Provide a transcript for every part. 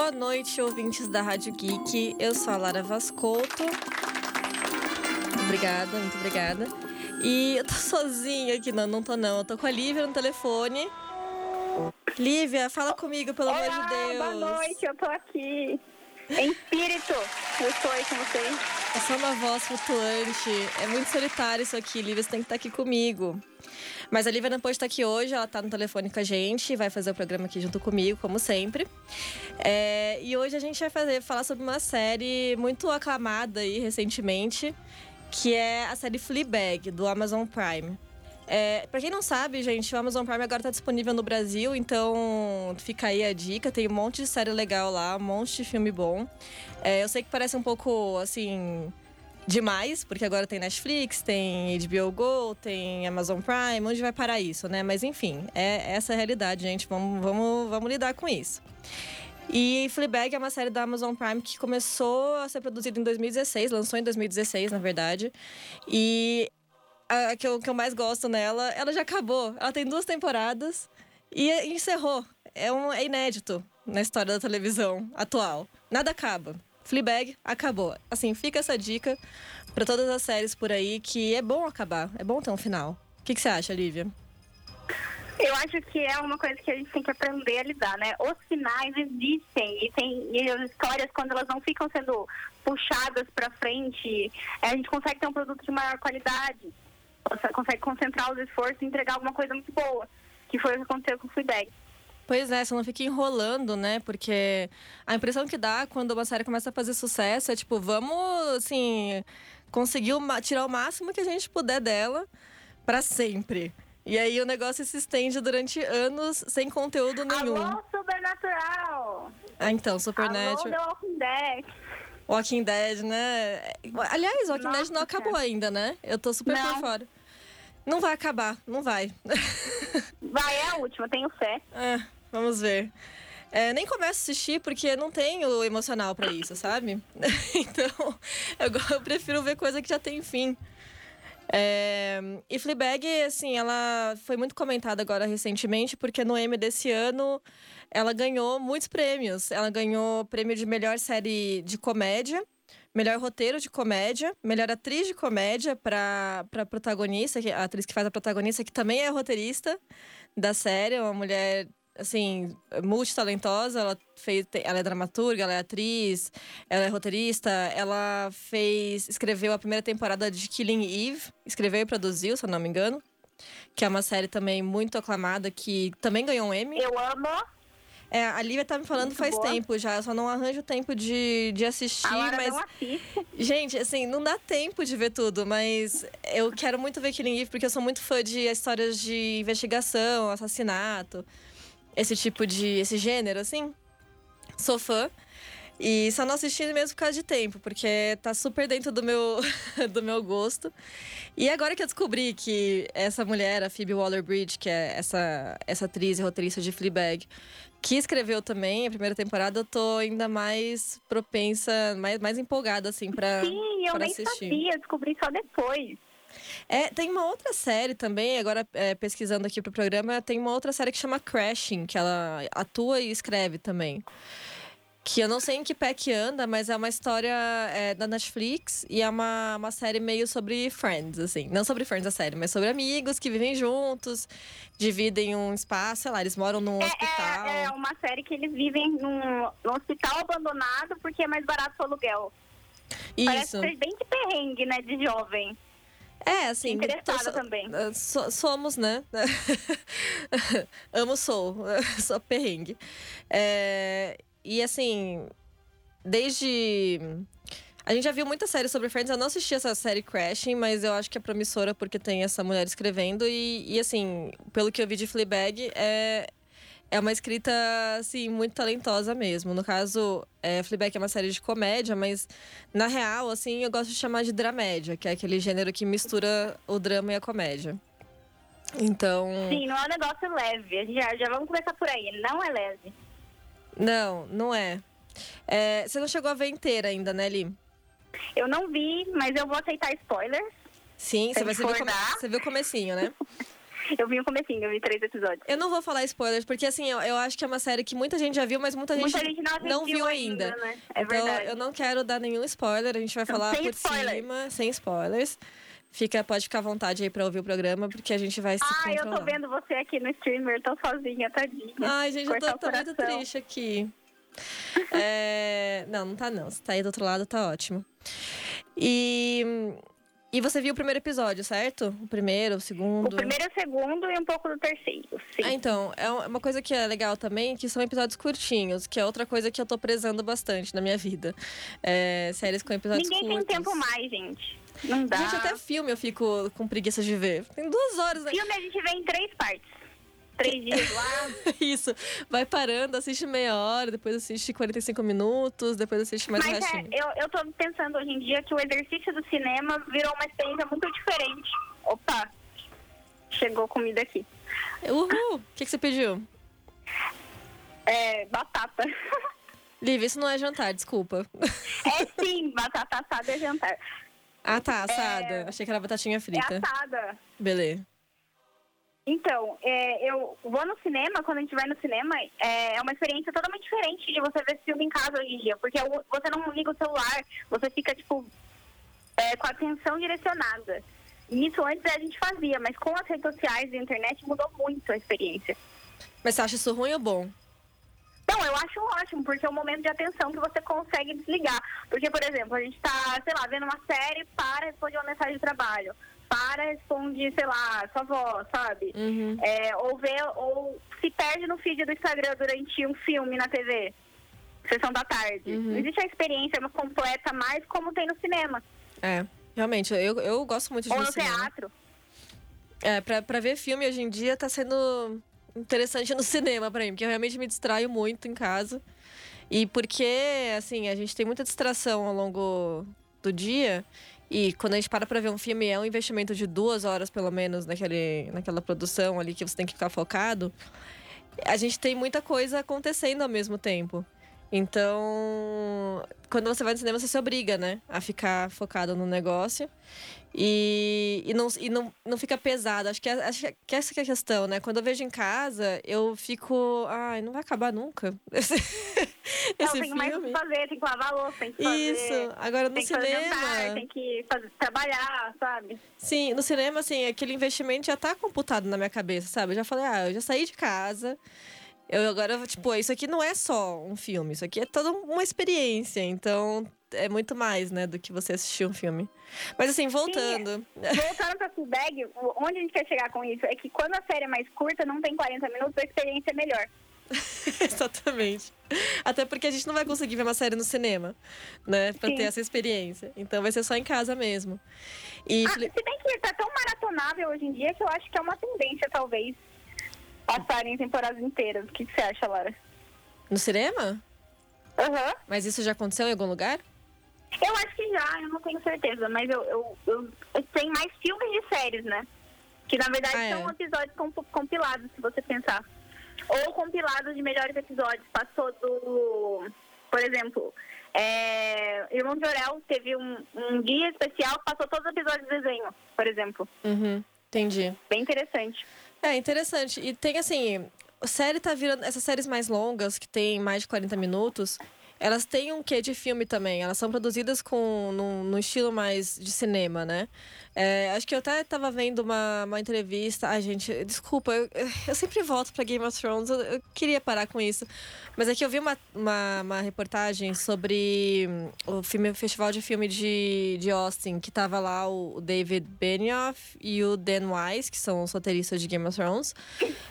Boa noite, ouvintes da Rádio Geek. Eu sou a Lara Vascolto. Obrigada, muito obrigada. E eu tô sozinha aqui, não, não tô não. Eu tô com a Lívia no telefone. Lívia, fala comigo, pelo Olá, amor de Deus. boa noite, eu tô aqui. Em espírito, eu estou aí com vocês. É só uma voz flutuante. É muito solitário isso aqui, Lívia. Você tem que estar aqui comigo. Mas a Lívia não pode estar aqui hoje, ela tá no telefone com a gente, vai fazer o programa aqui junto comigo, como sempre. É, e hoje a gente vai fazer, falar sobre uma série muito aclamada aí recentemente, que é a série Fleabag, do Amazon Prime. É, pra quem não sabe, gente, o Amazon Prime agora tá disponível no Brasil, então fica aí a dica. Tem um monte de série legal lá, um monte de filme bom. É, eu sei que parece um pouco, assim, demais, porque agora tem Netflix, tem HBO Go, tem Amazon Prime, onde vai parar isso, né? Mas enfim, é essa a realidade, gente. Vamos, vamos, vamos lidar com isso. E Fleabag é uma série da Amazon Prime que começou a ser produzida em 2016, lançou em 2016, na verdade. E a que eu, que eu mais gosto nela, ela já acabou. Ela tem duas temporadas e encerrou. É, um, é inédito na história da televisão atual. Nada acaba. Fleabag acabou. Assim, fica essa dica para todas as séries por aí que é bom acabar, é bom ter um final. O que, que você acha, Lívia? Eu acho que é uma coisa que a gente tem que aprender a lidar, né? Os finais existem e tem e as histórias quando elas não ficam sendo puxadas para frente, a gente consegue ter um produto de maior qualidade. Você consegue concentrar os esforços e entregar alguma coisa muito boa, que foi o que aconteceu com o Fleabag. Pois é, você não fica enrolando, né? Porque a impressão que dá quando uma série começa a fazer sucesso é tipo, vamos, assim, conseguir tirar o máximo que a gente puder dela para sempre. E aí o negócio se estende durante anos sem conteúdo nenhum. Alô, Supernatural! Ah, então, Supernatural. Alô, The Walking Dead. Walking Dead, né? Aliás, Walking Nossa, Dead não acabou cara. ainda, né? Eu tô super Não. por fora. Não vai acabar, não vai. Vai, é a última, tenho fé. Ah, vamos ver. É, nem começo a assistir porque não tenho emocional pra isso, sabe? então, eu, eu prefiro ver coisa que já tem fim. É, e Fleabag, assim, ela foi muito comentada agora recentemente porque no Emmy desse ano ela ganhou muitos prêmios. Ela ganhou prêmio de melhor série de comédia, melhor roteiro de comédia, melhor atriz de comédia para protagonista, a atriz que faz a protagonista, que também é roteirista da série, é uma mulher assim, multitalentosa, ela fez, ela é dramaturga, ela é atriz, ela é roteirista, ela fez, escreveu a primeira temporada de Killing Eve, escreveu e produziu, se eu não me engano, que é uma série também muito aclamada que também ganhou um Emmy. Eu amo. É, a Lívia tá me falando Muito faz boa. tempo já, eu só não arranjo tempo de, de assistir, mas. Gente, assim, não dá tempo de ver tudo, mas eu quero muito ver Killing Eve porque eu sou muito fã de histórias de investigação, assassinato, esse tipo de. esse gênero, assim. Sou fã. E só não assisti mesmo por causa de tempo, porque tá super dentro do meu, do meu gosto. E agora que eu descobri que essa mulher, a Phoebe Waller-Bridge, que é essa, essa atriz e roteirista de Fleabag, que escreveu também a primeira temporada, eu tô ainda mais propensa, mais, mais empolgada, assim, pra, Sim, eu pra nem assistir. sabia, descobri só depois. É, tem uma outra série também, agora é, pesquisando aqui pro programa, tem uma outra série que chama Crashing, que ela atua e escreve também. Que eu não sei em que pé que anda, mas é uma história é, da Netflix e é uma, uma série meio sobre Friends, assim. Não sobre Friends a série, mas sobre amigos que vivem juntos, dividem um espaço, sei lá, eles moram num hospital. É, é uma série que eles vivem num, num hospital abandonado porque é mais barato o aluguel. Parece Isso. ser bem de perrengue, né, de jovem. É, assim. Interessada so- também. uh, so- somos, né? Amo sou. sou perrengue. É, e assim, desde. A gente já viu muita série sobre Friends. Eu não assisti essa série Crashing, mas eu acho que é promissora porque tem essa mulher escrevendo. E, e, assim, pelo que eu vi de Fleabag, é, é uma escrita, assim, muito talentosa mesmo. No caso, é, Fleabag é uma série de comédia, mas na real, assim, eu gosto de chamar de dramédia, que é aquele gênero que mistura o drama e a comédia. Então. Sim, não é um negócio leve. Já, já vamos começar por aí. Não é leve. Não, não é. É, Você não chegou a ver inteira ainda, né, Li? Eu não vi, mas eu vou aceitar spoilers. Sim, você, você, viu, come- você viu o comecinho, né? Eu vi o comecinho, eu vi três episódios. Eu não vou falar spoilers, porque assim, eu, eu acho que é uma série que muita gente já viu, mas muita gente, Muita gente não, não assistiu viu ainda. né? É então, verdade. eu não quero dar nenhum spoiler, a gente vai Então, falar por spoilers. cima, sem spoilers. Fica, pode ficar à vontade aí pra ouvir o programa, porque a gente vai se Ah, eu tô vendo você aqui no streamer, tô sozinha, tadinha. Ai, gente, eu Cortar tô, o tô muito triste aqui. É, Não, não tá não. Se tá aí do outro lado, tá ótimo. E... E você viu o primeiro episódio, certo? O primeiro, o segundo? O primeiro e o segundo e um pouco do terceiro, sim. Ah, então, é uma coisa que é legal também, que são episódios curtinhos, que é outra coisa que eu tô prezando bastante na minha vida. É, séries com episódios Ninguém curtos. tem tempo mais, gente. Não dá. Gente, até filme eu fico com preguiça de ver. Tem duas horas, né? Filme a gente vê em três partes. Três dias lá. Isso. Vai parando, assiste meia hora, depois assiste 45 minutos, depois assiste mais um Mas é, restinho. eu, eu tô pensando hoje em dia que o exercício do cinema virou uma experiência muito diferente. Opa, chegou comida aqui. Uhul! O que, que você pediu? É, batata. Liv, isso não é jantar, desculpa. É sim, batata assada é jantar. Ah, tá, assada. Achei que era batatinha É frita. assada. Beleza. Então, é, eu vou no cinema, quando a gente vai no cinema, é, é uma experiência totalmente diferente de você ver filme em casa hoje em dia. Porque você não liga o celular, você fica, tipo, é, com a atenção direcionada. E isso antes a gente fazia, mas com as redes sociais e a internet mudou muito a experiência. Mas você acha isso ruim ou bom? Não, eu acho ótimo, porque é um momento de atenção que você consegue desligar. Porque, por exemplo, a gente tá, sei lá, vendo uma série, para, responde uma mensagem de trabalho. Para, responde, sei lá, sua avó, sabe? Uhum. É, ou vê, ou se perde no feed do Instagram durante um filme na TV. Sessão da tarde. Uhum. Não existe a experiência completa mais como tem no cinema. É, realmente, eu, eu gosto muito de ou no no cinema. teatro. É, pra, pra ver filme hoje em dia tá sendo interessante no cinema pra mim, porque eu realmente me distraio muito em casa. E porque, assim, a gente tem muita distração ao longo do dia. E quando a gente para pra ver um filme, é um investimento de duas horas, pelo menos, naquele, naquela produção ali que você tem que ficar focado. A gente tem muita coisa acontecendo ao mesmo tempo. Então, quando você vai no cinema, você se obriga, né? A ficar focado no negócio. E, e, não, e não, não fica pesado. Acho que, é- acho que essa que é a questão, né? Quando eu vejo em casa, eu fico. Ai, não vai acabar nunca. Esse, Não, esse tem mais o que filme. fazer, tem que lavar louça, tem que fazer. Isso. Agora no Tem que cinema. jantar, tem que fazer, trabalhar, sabe? Sim, no cinema, assim, aquele investimento já tá computado na minha cabeça, sabe? Eu já falei, ah, eu já saí de casa. Eu agora, tipo, isso aqui não é só um filme, isso aqui é toda uma experiência. Então, é muito mais, né, do que você assistir um filme. Mas assim, voltando. Voltando pra Fleabag, o- onde a gente quer chegar com isso é que quando a série é mais curta, não tem 40 minutos, a experiência é melhor. Exatamente. Até porque a gente não vai conseguir ver uma série no cinema, né? Pra Sim. ter essa experiência. Então vai ser só em casa mesmo. E Ah, se bem que tá tão maratonável hoje em dia que eu acho que é uma tendência, talvez, passarem temporadas inteiras. O que, que você acha, Lara? no cinema? Aham. Mas isso já aconteceu em algum lugar? Eu acho que já, eu não tenho certeza, mas eu, eu, eu, eu tenho mais filmes de séries, né? Que na verdade Ah, é. são episódios comp- compilados, se você pensar. Ou compilados de melhores episódios. Passou do. Por exemplo, é, Irmão de Orel teve um, um dia especial que passou todos os episódios de desenho, por exemplo. Uhum. Entendi. Bem interessante. É interessante. E tem assim, série tá virando. Essas séries mais longas, que tem mais de 40 minutos, elas têm um quê de filme também. Elas são produzidas com num, num estilo mais de cinema, né? É, acho que eu até tava vendo uma, uma entrevista. Ai, gente, desculpa, eu, eu sempre volto pra Game of Thrones. Eu, eu queria parar com isso. Mas é que eu vi uma, uma, uma reportagem sobre hum, o filme, Festival de Filme de, de Austin, que tava lá o, o David Benioff e o Dan Wise, que são os roteiristas de Game of Thrones,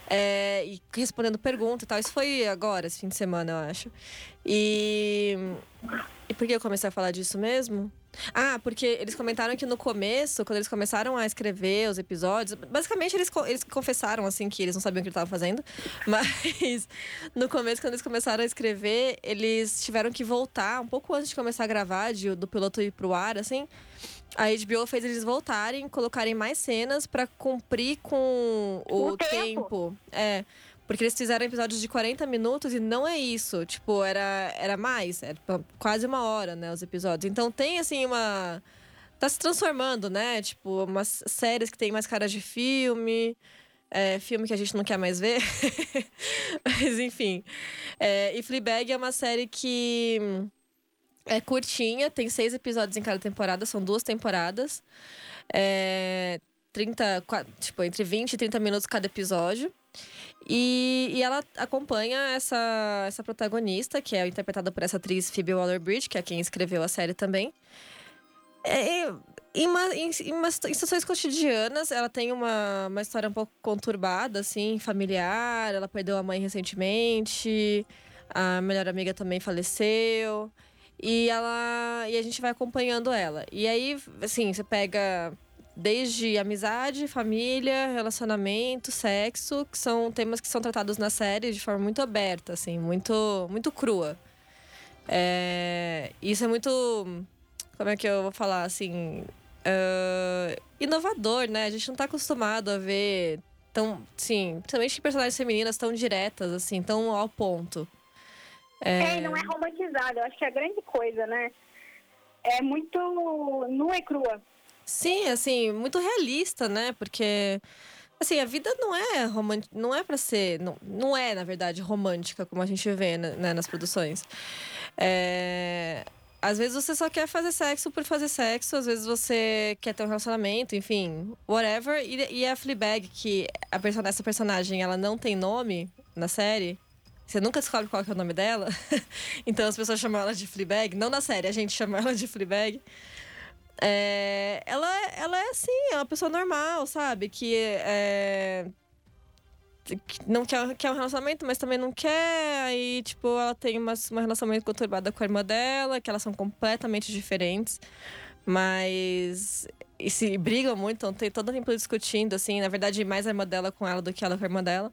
é, e respondendo perguntas e tal. Isso foi agora, esse fim de semana, eu acho. E. E por que eu comecei a falar disso mesmo? Ah, porque eles comentaram que no começo, quando eles começaram a escrever os episódios, basicamente eles, eles confessaram assim que eles não sabiam o que eles estavam fazendo, mas no começo, quando eles começaram a escrever, eles tiveram que voltar um pouco antes de começar a gravar, de, do piloto ir pro ar, assim. A HBO fez eles voltarem, colocarem mais cenas pra cumprir com o, O tempo. tempo. É. Porque eles fizeram episódios de 40 minutos e não é isso. Tipo, era, era mais. Era pa- quase uma hora, né? Os episódios. Então tem, assim, uma. Tá se transformando, né? Tipo, umas séries que tem mais cara de filme. é, filme que a gente não quer mais ver. Mas enfim. É, e Fleabag é uma série que é curtinha, tem seis episódios em cada temporada, são duas temporadas. É, 30, tipo, entre 20 e 30 minutos cada episódio. E, e ela acompanha essa, essa protagonista, que é interpretada por essa atriz Phoebe Waller-Bridge, que é quem escreveu a série também. É, em, em, em, em situações cotidianas, ela tem uma, uma história um pouco conturbada, assim, familiar. Ela perdeu a mãe recentemente, a melhor amiga também faleceu. E ela e a gente vai acompanhando ela. E aí, assim, você pega desde amizade, família, relacionamento, sexo, que são temas que são tratados na série de forma muito aberta, assim, muito, muito crua. É, isso é muito. Como é que eu vou falar assim? Uh, inovador, né? A gente não está acostumado a ver tão, sim, principalmente personagens femininas tão diretas, assim, tão ao ponto. É... é, não é romantizado. Eu acho que é a grande coisa, né? É muito nua e crua. Sim, assim, muito realista, né? Porque assim, a vida não é romântica, não é para ser, não, não é, na verdade, romântica como a gente vê né, né, nas produções. É, às vezes você só quer fazer sexo por fazer sexo, às vezes você quer ter um relacionamento, enfim, whatever. E, e a Fleabag, que a person essa personagem, ela não tem nome na série. Você nunca descobre qual é o nome dela. então as pessoas chamam ela de Fleabag. Não na série, a gente chama ela de Fleabag. É, ela, ela é assim, é uma pessoa normal, sabe? Que é, não quer, quer um relacionamento, mas também não quer. Aí, tipo, ela tem uma, uma relacionamento conturbada com a irmã dela, que elas são completamente diferentes. Mas. E se brigam muito, então tem todo tempo discutindo, assim. Na verdade, mais a irmã dela com ela do que ela com a irmã dela.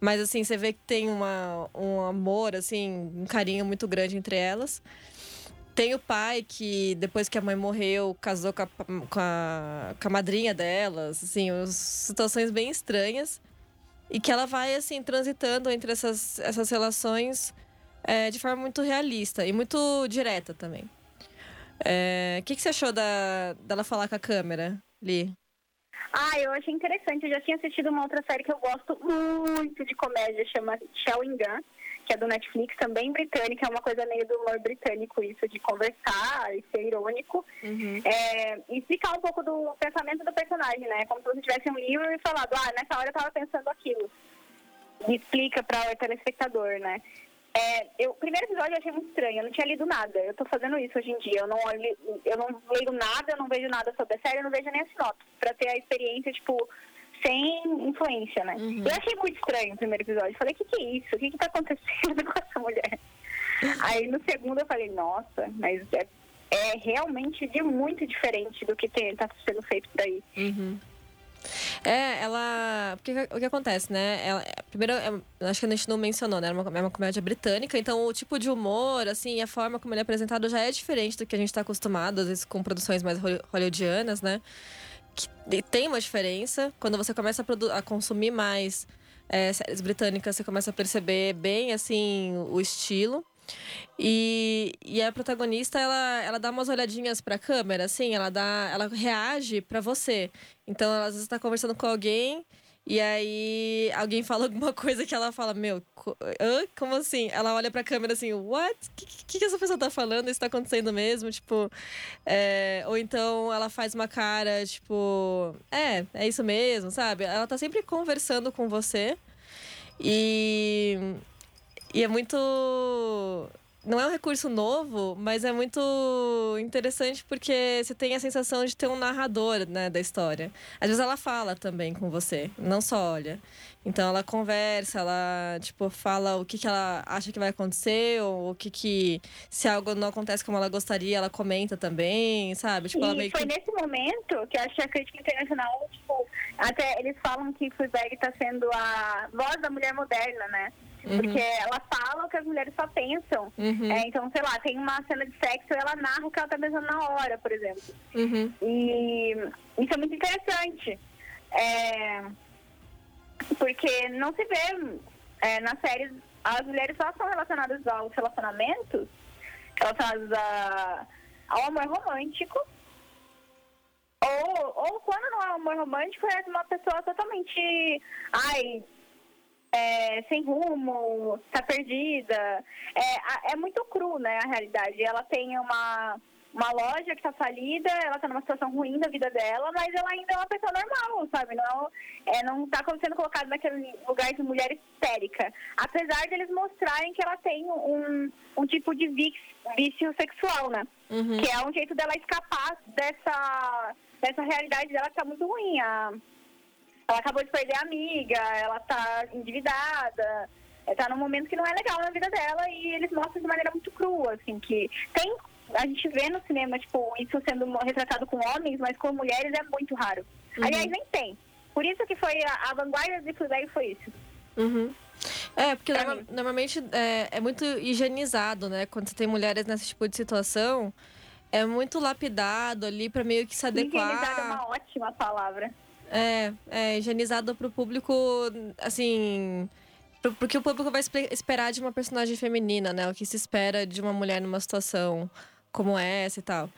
Mas, assim, você vê que tem uma, um amor, assim, um carinho muito grande entre elas. Tem o pai que, depois que a mãe morreu, casou com a, com a, com a madrinha delas, assim, situações bem estranhas. E que ela vai, assim, transitando entre essas, essas relações é, de forma muito realista e muito direta também. É, o é, que, que você achou da, dela falar com a câmera, Li? Ah, eu achei interessante. Eu já tinha assistido uma outra série que eu gosto muito de comédia, chama Shell Gun que é do Netflix, também britânica, é uma coisa meio do humor britânico isso, de conversar e ser irônico. Uhum. É, e explicar um pouco do pensamento do personagem, né? Como se você tivesse um livro e falado, ah, nessa hora eu tava pensando aquilo. E explica para o telespectador, né? É, eu, o primeiro episódio eu achei muito estranho, eu não tinha lido nada. Eu tô fazendo isso hoje em dia. Eu não, olho, eu não leio nada, eu não vejo nada sobre a série, eu não vejo nem a sinopse. Pra ter a experiência, tipo, sem influência, né? Uhum. Eu achei muito estranho o primeiro episódio. Falei, o que, que é isso? O que, que tá acontecendo com essa mulher? Aí no segundo eu falei, nossa, mas é, é realmente de muito diferente do que tem, tá sendo feito por aí. Uhum. É, ela. Porque o que acontece, né? Ela, primeiro, eu acho que a gente não mencionou, né? É uma, é uma comédia britânica, então o tipo de humor, assim, a forma como ele é apresentado já é diferente do que a gente está acostumado, às vezes com produções mais hollywoodianas, né? Que tem uma diferença. Quando você começa a, a consumir mais é, séries britânicas, você começa a perceber bem assim o estilo. E, e a protagonista, ela, ela dá umas olhadinhas pra câmera, assim, ela dá. Ela reage para você. Então, ela, às vezes tá conversando com alguém e aí alguém fala alguma coisa que ela fala, meu, hã? como assim? Ela olha pra câmera assim, what? O que, que, que, essa pessoa tá falando? Isso tá acontecendo mesmo? Tipo. É... Ou então ela faz uma cara, tipo, é, é isso mesmo, sabe? Ela tá sempre conversando com você. E. E é muito não é um recurso novo, mas é muito interessante porque você tem a sensação de ter um narrador né, da história. Às vezes ela fala também com você, não só olha. Então ela conversa, ela tipo fala o que, que ela acha que vai acontecer ou o que que se algo não acontece como ela gostaria, ela comenta também, sabe? Tipo, e foi que... nesse momento que eu acho que a crítica internacional, tipo, até eles falam que Fleabag está sendo a voz da mulher moderna, né? Uhum. Porque ela fala o que as mulheres só pensam. Uhum. É, então, sei lá, tem uma cena de sexo e ela narra o que ela tá pensando na hora, por exemplo. Uhum. E isso é muito interessante. É, porque não se vê é, nas séries, as mulheres só são relacionadas aos relacionamentos, relacionadas a, ao amor romântico Ou, ou quando não é amor romântico, é de uma pessoa totalmente. Ai. É, sem rumo, tá perdida. É, é muito cru, né, a realidade. Ela tem uma, uma loja que tá falida, ela tá numa situação ruim da vida dela, mas ela ainda é uma pessoa normal, sabe? Não, é, não tá sendo colocada naquele lugar de mulher histérica. Apesar deles mostrarem que ela tem um, um tipo de vício sexual, né? Uhum. Que é um jeito dela escapar dessa, dessa realidade dela que tá muito ruim. A, ela acabou de perder a amiga, ela tá endividada, tá num momento que não é legal na vida dela e eles mostram de maneira muito crua, assim, que tem a gente vê no cinema, tipo, isso sendo retratado com homens, mas com mulheres é muito raro. Uhum. Aliás, nem tem. Por isso que foi a, a vanguarda de Fleabag foi isso. Uhum. É, porque norma, normalmente é, é, muito higienizado, né? Quando você tem mulheres nesse tipo de situação, é muito lapidado ali para meio que se adequar. Higienizado é uma ótima palavra. É, é higienizado pro público, assim. Porque o público vai esperar de uma personagem feminina, né? O que se espera de uma mulher numa situação como essa e tal.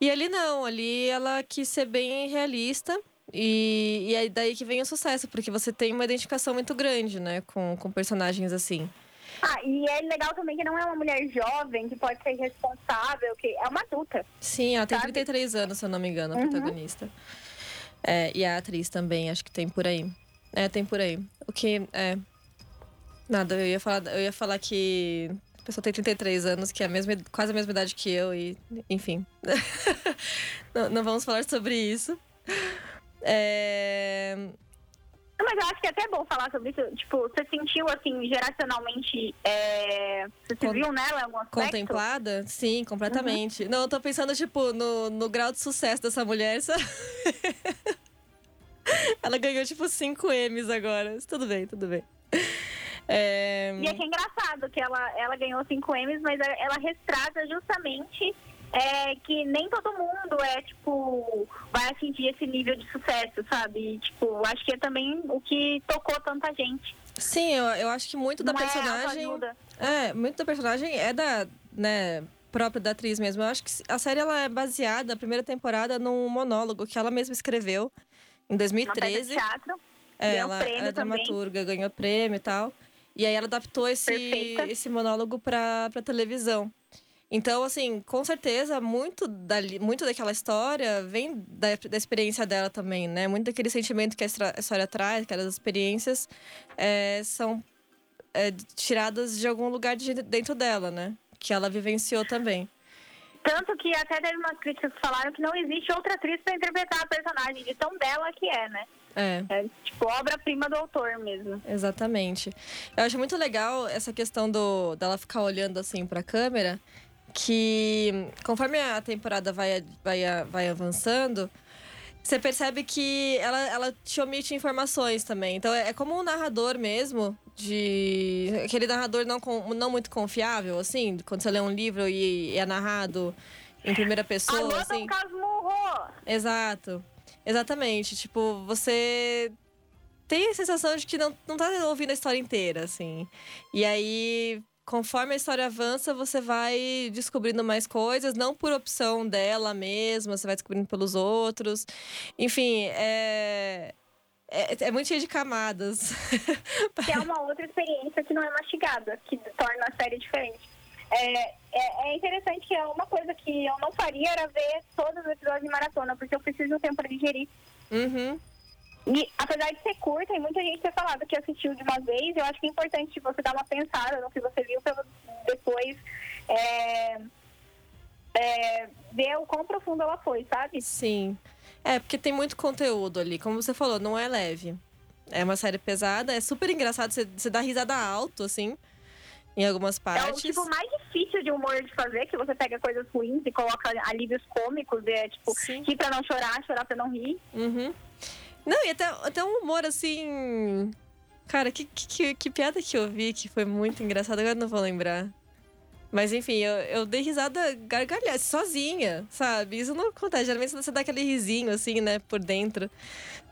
E ali não, ali ela quis ser bem realista. E, e é daí que vem o sucesso, porque você tem uma identificação muito grande, né, com, com personagens assim. Ah, e é legal também que não é uma mulher jovem, que pode ser responsável, que é uma adulta. Sim, ela tem 33 anos, se eu não me engano, a uhum. protagonista. É, e a atriz também, acho que tem por aí. É, tem por aí. O que é. Nada, eu ia falar, eu ia falar que pessoa tem 33 anos, que é a mesma, quase a mesma idade que eu, e enfim. não, não, vamos falar sobre isso. É... Mas eu acho que é até bom falar sobre isso. Tipo, você sentiu, assim, geracionalmente. É... Você se Con... viu nela em algum aspecto? Contemplada? Sim, completamente. Uhum. Não, eu tô pensando, tipo, no, no grau de sucesso dessa mulher, sabe? Ela ganhou, tipo, 5 M's agora. Tudo bem, tudo bem. É... E achei engraçado que ela, ela ganhou cinco M's, mas ela retrata justamente é, que nem todo mundo é, tipo, vai atingir esse nível de sucesso, sabe? E, tipo, acho que é também o que tocou tanta gente. Sim, eu, eu acho que muito Não da é personagem. É, muito da personagem é da, né, própria da atriz mesmo. Eu acho que a série ela é baseada, a primeira temporada, num monólogo que ela mesma escreveu em 2013. Uma teatro. É, ela, é dramaturga, ganhou prêmio e tal. E aí ela adaptou esse, esse monólogo para televisão. Então, assim, com certeza, muito, dali, muito daquela história vem da, da experiência dela também, né? Muito daquele sentimento que a história traz, aquelas experiências, é, são é, tiradas de algum lugar de dentro dela, né? Que ela vivenciou também. Tanto que até teve umas críticas que falaram que não existe outra atriz para interpretar a personagem, de tão bela que é, né? É. é tipo obra-prima do autor mesmo. Exatamente. Eu acho muito legal essa questão do dela ficar olhando assim pra câmera, que conforme a temporada vai, vai, vai avançando, você percebe que ela, ela te omite informações também. Então é, é como um narrador mesmo, de. aquele narrador não, não muito confiável, assim, quando você lê um livro e é narrado em primeira pessoa. Alô, assim. Exato. Exatamente. Tipo, você tem a sensação de que não, não tá ouvindo a história inteira, assim. E aí, conforme a história avança, você vai descobrindo mais coisas, não por opção dela mesma, você vai descobrindo pelos outros. Enfim, é. É, é muito cheio de camadas. Que é uma outra experiência que não é mastigada, que torna a série diferente. É, é, é, interessante que é uma coisa que eu não faria era ver todos os episódios de maratona, porque eu preciso de um tempo para digerir. Uhum. E apesar de ser curta, e muita gente ter falado que assistiu de uma vez, eu acho que é importante você dar uma pensada no que você viu para depois é, é, ver o quão profundo ela foi, sabe? Sim. É, porque tem muito conteúdo ali. Como você falou, não é leve. É uma série pesada, é super engraçado, você, você dá risada alto, assim em algumas partes. É o tipo mais difícil de humor de fazer, que você pega coisas ruins e coloca alívios cômicos, é tipo, Sim. rir pra não chorar, chorar pra não rir. Uhum. Não, e até, até um humor assim. Cara, que, que, que piada que eu vi que foi muito engraçada, agora não vou lembrar. Mas enfim, eu, eu dei risada gargalhada, sozinha, sabe? Isso não acontece. Geralmente você dá aquele risinho, assim, né, por dentro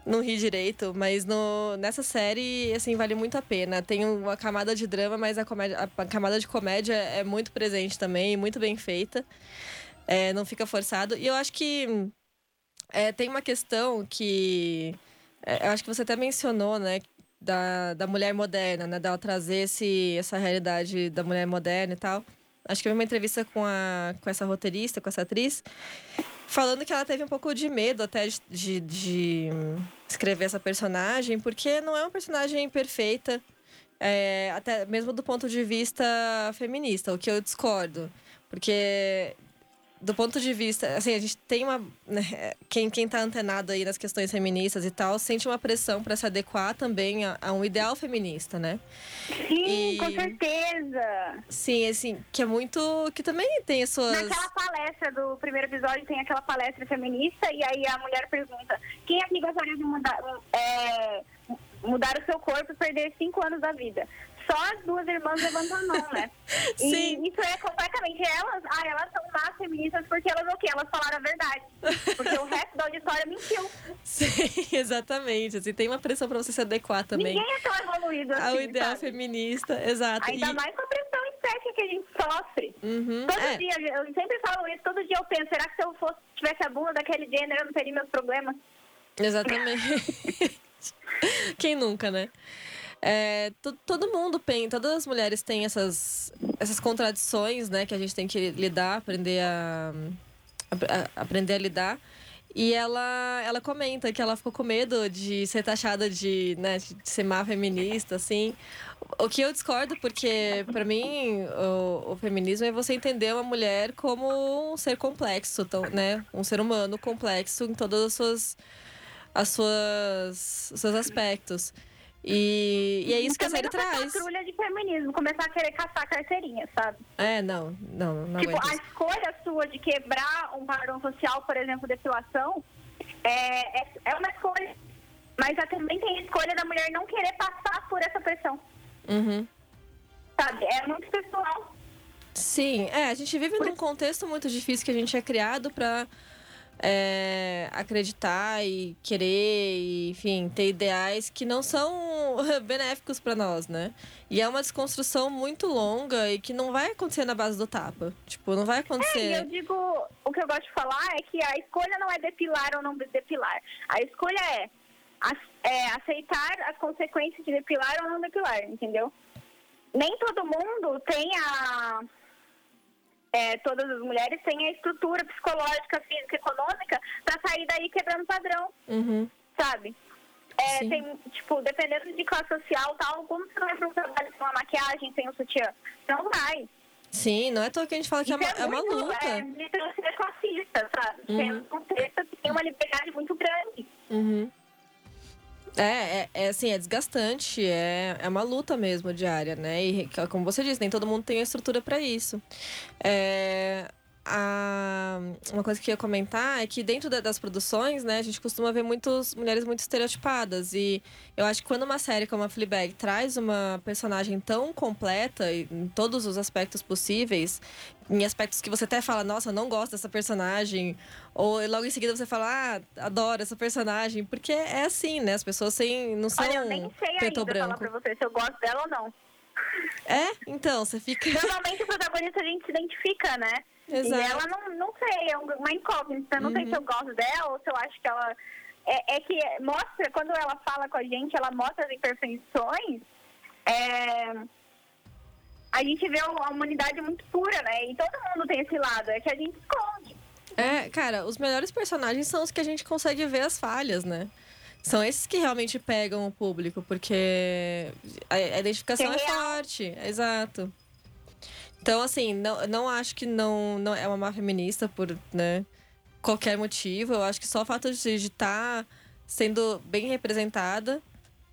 não ri direito, mas no, nessa série, assim, vale muito a pena. Tem uma camada de drama, mas a, comédia, a camada de comédia é muito presente também, muito bem feita. É, não fica forçado. E eu acho que é, tem uma questão que é, eu acho que você até mencionou, né? Da, da mulher moderna, né? Dela trazer esse, essa realidade da mulher moderna e tal. Acho que eu vi uma entrevista com, a, com essa roteirista, com essa atriz, falando que ela teve um pouco de medo até de, de, de escrever essa personagem, porque não é uma personagem perfeita, é, até mesmo do ponto de vista feminista, o que eu discordo. Porque do ponto de vista, assim, a gente tem uma. Né, quem, quem tá antenado aí nas questões feministas e tal, sente uma pressão para se adequar também a, a, um ideal feminista, né? Sim, e, com certeza. Sim, assim, que é muito. que também tem as suas. Naquela palestra do primeiro episódio tem aquela palestra feminista, e aí a mulher pergunta: quem aqui gostaria de mudar, é, mudar o seu corpo e perder cinco anos da vida? só as duas irmãs levantam a mão, né? Sim. E isso é completamente elas. Ah, elas são más feministas porque elas o quê? Elas falaram a verdade. Porque o resto da auditória mentiu. Sim, exatamente. Assim, tem uma pressão para você se adequar também. Ninguém é tão evoluído assim. Ao ideal sabe? feminista, exato. Ainda e... mais com a pressão estética que a gente sofre. Uhum, todo é. dia, eu sempre falo isso, todo dia eu penso, será que se eu fosse, tivesse a bunda daquele gênero, eu não teria meus problemas? Exatamente. Quem nunca, né? É, todo mundo tem, todas as mulheres têm essas, essas contradições, né? Que a gente tem que lidar, aprender a, a, a aprender a lidar. E ela, ela comenta que ela ficou com medo de ser taxada de, né, de ser má feminista, assim. O que eu discordo, porque para mim o, o, feminismo é você entender uma mulher como um ser complexo, então, né? Um ser humano complexo em todos os seus, as suas, os seus aspectos. E, e é isso que a série traz. patrulha de feminismo, começar a querer caçar carteirinha, sabe? É, não, não, não Tipo, a escolha sua de quebrar um padrão social, por exemplo, depilação, é, é, é uma escolha. Mas também tem a escolha da mulher não querer passar por essa pressão. Uhum. Sabe? É muito pessoal. Sim, é, a gente vive num contexto muito difícil que a gente é criado para é, acreditar e querer, e, enfim, ter ideais que não são benéficos para nós, né? E é uma desconstrução muito longa e que não vai acontecer na base do tapa. Tipo, não vai acontecer. É, eu digo, o que eu gosto de falar é que a escolha não é depilar ou não depilar. A escolha é, é aceitar as consequências de depilar ou não depilar, entendeu? Nem todo mundo tem a é, todas as mulheres têm a estrutura psicológica, física, econômica para sair daí quebrando padrão, uhum. sabe? É, tem, tipo, dependendo de classe social tal, como você vai para um trabalho sem uma maquiagem, sem um sutiã? Não vai. Sim, não é toa que a gente fala que é uma, é, é uma luta. É literatura classista, sabe? Uhum. Tem um contexto que tem uma liberdade muito grande. Uhum. É, é, é, assim, é desgastante, é, é uma luta mesmo diária, né? E como você disse, nem todo mundo tem a estrutura para isso. É, a, uma coisa que eu ia comentar é que dentro da, das produções, né, a gente costuma ver muitas mulheres muito estereotipadas. E eu acho que quando uma série como a Fleabag traz uma personagem tão completa em todos os aspectos possíveis, em aspectos que você até fala, nossa, eu não gosto dessa personagem, ou logo em seguida você fala, ah, adoro essa personagem, porque é assim, né? As pessoas sem, não são Olha, eu nem sei preto ainda branco. falar pra você se eu gosto dela ou não. É? Então, você fica. Normalmente o protagonista a gente se identifica, né? Exato. E ela não, não sei, é uma incógnita. Não uhum. sei se eu gosto dela ou se eu acho que ela. É, é, que mostra, quando ela fala com a gente, ela mostra as imperfeições. É... A gente vê a humanidade muito pura, né? E todo mundo tem esse lado, é que a gente esconde. É, cara, os melhores personagens são os que a gente consegue ver as falhas, né? São esses que realmente pegam o público, porque a, identificação é, é forte. Exato. Então, assim, não, não acho que não, não é uma má feminista por né, qualquer motivo. Eu acho que só o fato de estar tá sendo bem representada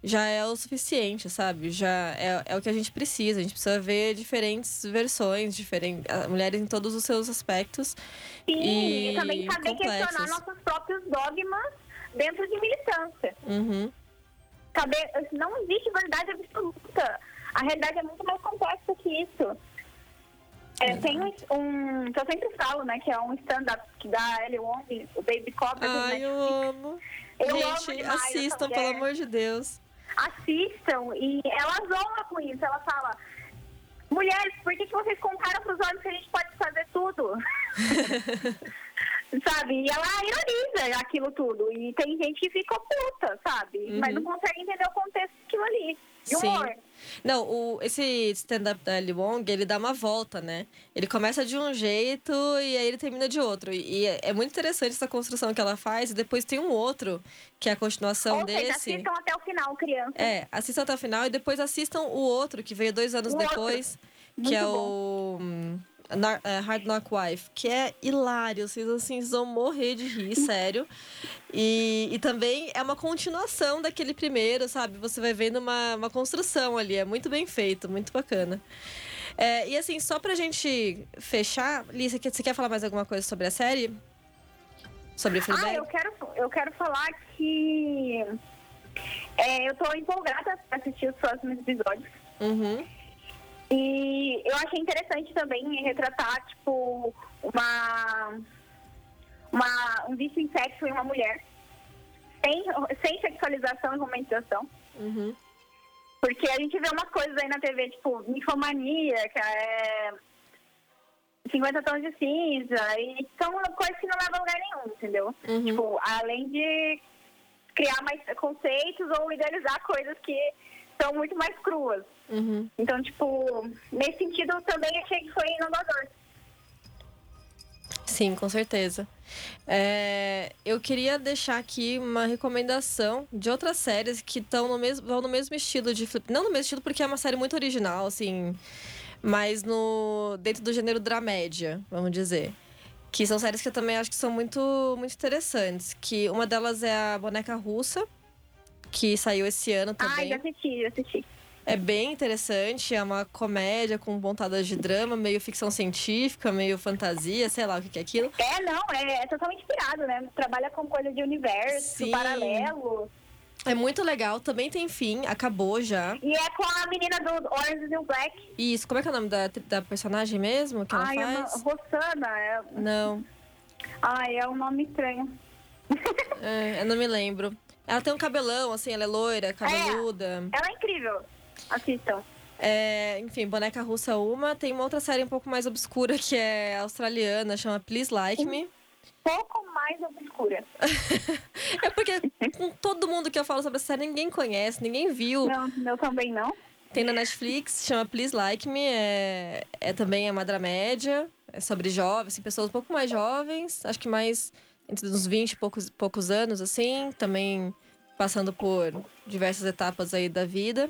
já é o suficiente, sabe? Já é, é o que a gente precisa. A gente precisa ver diferentes versões, diferentes, mulheres em todos os seus aspectos. Sim, e, e também saber complexos. questionar nossos próprios dogmas dentro de militância. Uhum. Saber, não existe verdade absoluta. A realidade é muito mais complexa que isso. É, tem um, um, que eu sempre falo, né, que é um stand-up da Ellie Wong, o Baby Cobra. Ai, eu amo. Eu Gente, amo demais assistam, pelo amor de Deus. Assistam, e ela zonga com isso. Ela fala, mulheres, por que, que vocês contaram pros homens que a gente pode fazer tudo? sabe? E ela ironiza aquilo tudo. E tem gente que fica puta, sabe? Uhum. Mas não consegue entender o contexto daquilo ali. De humor. Sim. Não, o, esse stand-up da Ali Wong, ele dá uma volta, né? Ele começa de um jeito e aí ele termina de outro. E, e é, é muito interessante essa construção que ela faz. E depois tem um outro, que é a continuação Ou seja, desse. assistam até o final, criança. É, assistam até o final e depois assistam o outro, que veio dois anos O outro. depois, que Muito é bom. o Nar- é, Hard Knock Wife, que é hilário. Vocês assim vão morrer de rir, sério. E, e também é uma continuação daquele primeiro, sabe? Você vai vendo uma, uma construção ali. É muito bem feito, muito bacana. É, e assim, só pra gente fechar, Liz, você quer, falar mais alguma coisa sobre a série? Sobre Ah, Fleabag? eu quero, eu quero falar que é, eu tô empolgada pra assistir os próximos episódios. Uhum. E eu achei interessante também retratar, tipo, uma, uma um vício em sexo em uma mulher. Sem, sem sexualização e romantização. Uhum. Porque a gente vê umas coisas aí na TV, tipo, ninfomaníaca, é... 50 tons de cinza, e são coisas que não levam a lugar nenhum, entendeu? Uhum. Tipo, além de criar mais conceitos ou idealizar coisas que são muito mais cruas. Uhum. Então, tipo, nesse sentido, eu também achei que foi inovador. Sim, com certeza. É, eu queria deixar aqui uma recomendação de outras séries que estão no mesmo, vão no mesmo estilo de Flip. Não no mesmo estilo, porque é uma série muito original, assim. Mas no dentro do gênero dramédia, vamos dizer. Que são séries que eu também acho que são muito, muito interessantes. Que uma delas é a Boneca Russa, que saiu esse ano Ai, também. já assisti, já assisti. É bem interessante, é uma comédia com pontadas de drama, meio ficção científica, meio fantasia, sei lá o que é aquilo. É, não, é, é totalmente inspirado, né? Trabalha com coisa de universo, Sim. paralelo. É muito legal, também tem fim, acabou já. E é com a menina do Orange is the Black. Isso, como é que é o nome da, da personagem mesmo que ela Ai, é uma- faz? Rossana. É... Não, Ai, é um nome estranho. é, eu não me lembro. Ela tem um cabelão, assim, ela é loira, cabeluda. Ela é incrível. Assistam. É, enfim, Boneca Russa uma. Tem uma outra série um pouco mais obscura que é australiana, chama Please Like Me. Pouco mais obscura. É porque com todo mundo que eu falo sobre essa série, ninguém conhece, ninguém viu. Não, meu também não. Tem na Netflix, chama Please Like Me. É, é também é uma dramédia. É sobre jovens, assim, pessoas um pouco mais jovens. Acho que mais entre uns 20 e poucos, poucos anos, assim. Também passando por diversas etapas aí da vida.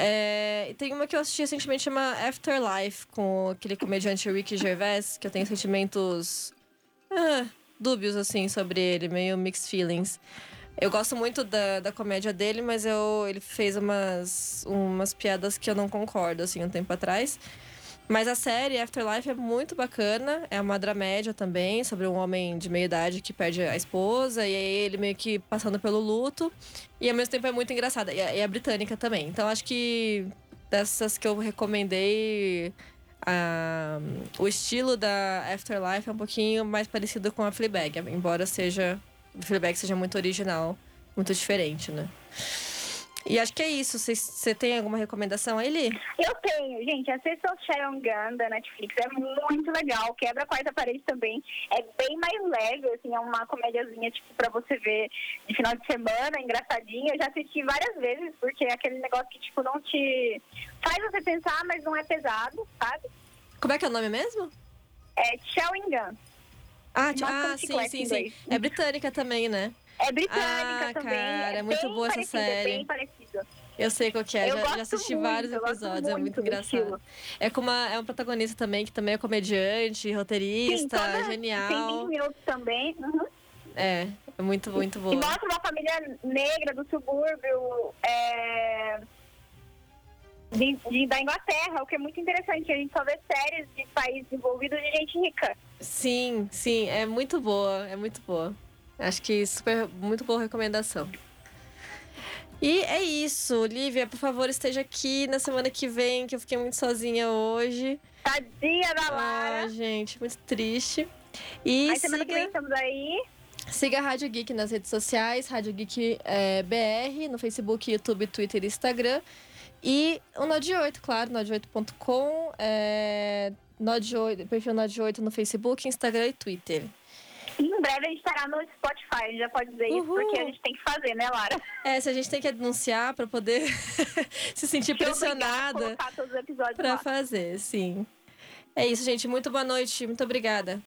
É, tem uma que eu assisti recentemente, chama Afterlife, com aquele comediante Ricky Gervais, que eu tenho sentimentos ah, dúbios, assim, sobre ele, meio mixed feelings. Eu gosto muito da, da comédia dele, mas eu, ele fez umas, umas piadas que eu não concordo, assim, um tempo atrás. Mas a série Afterlife é muito bacana. É uma dramédia também, sobre um homem de meia idade que perde a esposa. E aí ele meio que passando pelo luto. E ao mesmo tempo é muito engraçada. E é, britânica também. Então acho que dessas que eu recomendei... a- o estilo da Afterlife é um pouquinho mais parecido com a Fleabag. Embora seja... A Fleabag seja muito original. Muito diferente, né? E acho que é isso. Você tem alguma recomendação aí, Li? Eu tenho, gente. Assistam Sharon Gun da Netflix. É muito legal. Quebra a quarta parede também. É bem mais leve, assim. É uma comédiazinha, tipo, pra você ver de final de semana, engraçadinha. Eu já assisti várias vezes, porque é aquele negócio que, tipo, não te... Faz você pensar, mas não é pesado, sabe? Como é que é o nome mesmo? É Sharon Gun. Ah, ah sim, sim, sim. É britânica também, né? É britânica Ah, também. cara, é muito bem boa essa série. É bem parecido. Eu sei qual que é, Eu já, já assisti muito, vários episódios, é muito muito do engraçado. estilo. É com uma, é um protagonista também que também é comediante, roteirista, toda- Tem 20 genial. minutos também. Uhum. É, é muito, muito E boa. mostra uma família negra do subúrbio é, de, de- da Inglaterra, o que é muito interessante. A gente só vê séries de países envolvidos de gente rica. Sim, sim, é muito boa, é muito boa. Acho que super, muito boa recomendação. E é isso, Lívia, por favor, esteja aqui na semana que vem, que eu fiquei muito sozinha hoje. Tadinha da Lara. Ai, gente, muito triste. E Aí semana que vem siga, estamos aí. siga a Rádio Geek nas redes sociais, Rádio Geek eh, BR, no Facebook, YouTube, Twitter e Instagram. E o Node 8, claro, node8.com, é, Node 8, perfil Node 8 no Facebook, Instagram e Twitter. Em breve a gente estará no Spotify, a gente já pode dizer Uhul. isso, porque a gente tem que fazer, né, Lara? É, se a gente tem que anunciar para poder se sentir que pressionada para fazer, sim. É isso, gente. Muito boa noite. Muito obrigada.